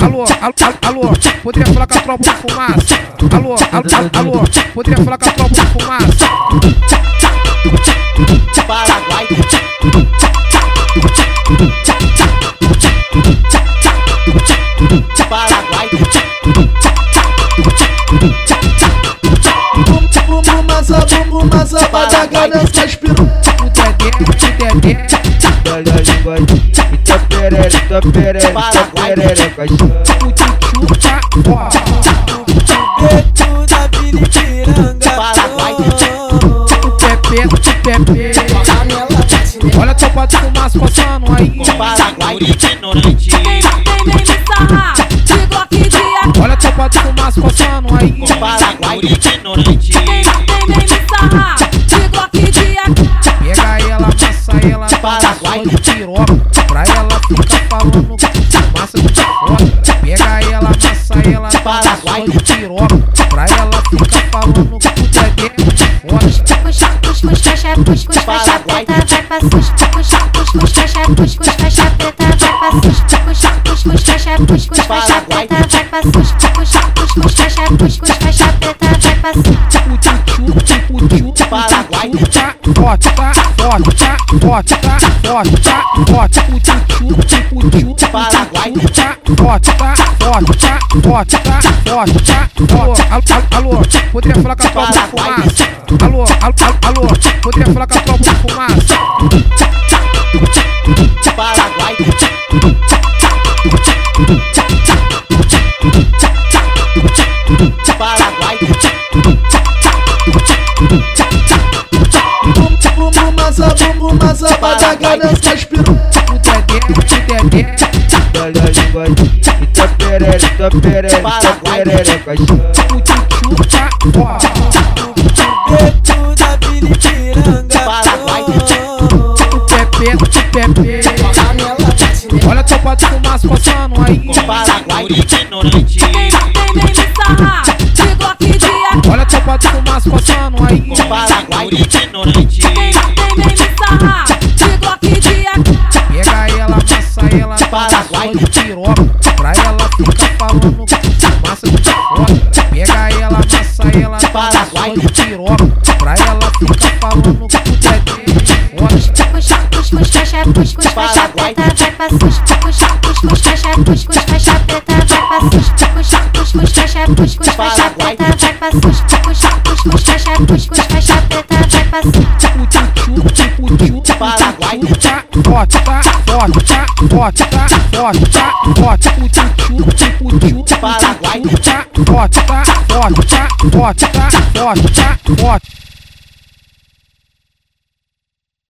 alô, alô, alô, poderia falar com a tropa de fumaça. Alô, alô, alô, poderia falar com a tropa de fumaça. Paraguai. Paraguai. Bumbum massa, badaga nessa espiru. O dedé, o dedé, Olha a linguadinha, ita perereca, perereca, perereca, tá forte. Preto da Vila Ipiranga. Olha a tropa de fumaça passando aí. Ignorante. Olha a tropa de fumaça passando aí. Ignorante. Ela, só de piroca. Pra ela ficar falando fumaça de foda. Pega ela, amassa ela, só de piroca. Pra ela ficar falando que o dedé é foda. Puxa, puxa, puxa, faixa, puxa, puxa, faixa preta, vai pra sus. Puxa, puxa, puxa, faixa, puxa, puxa, faixa preta, vai pra sus. Puxa, puxa, puxa, faixa, puxa, puxa, faixa preta, vai pra sus. Puxa, puxa, puxa, faixa, puxa, puxa, faixa preta, vai pra sus. O tchutchu, o tchutchu, Paraguai. tá forte, tá forte, tá forte, tá forte, tá forte. O tchutchu, o tchutchu, Paraguai. tá forte, tá forte, tá forte, tá forte, tá forte. Alô, alô, alô, poderia falar com a Paraguai. fumaça. Alô, alô, poderia falar com a de fumaça. Paraguai. Paraguai. Massa, bumbum massa, badaga nessa espiru. O dedé, o dedé, olha a linguadinha, ita perereca, perereca, perereca, o tchutchu tá forte. Preto da Vila Ipiranga Paraguai. O pepe, o pepe. Olha a tropa de fumaça passando aí. Paraguai. ignorante. Olha a tropa de fumaça passando aí. Paraguai. ignorante. Só de piroca. Pra ela ficar falando fumaça de foda. Pega ela, amassa ela, Paraguai. só de piroca. Pra ela ficar falando que dedé é puxa, faixa, preta, vai pra sus. Puxa, puxa, puxa, faixa, puxa, faixa preta, vai pra sus. Puxa, puxa, puxa, faixa, puxa, faixa preta, vai pra sus. Puxa, puxa, puxa, faixa, puxa, faixa preta, vai pra sus. O tchutchu, o tchutchu, Paraguai. tá forte, tá tá tá tá Paraguai.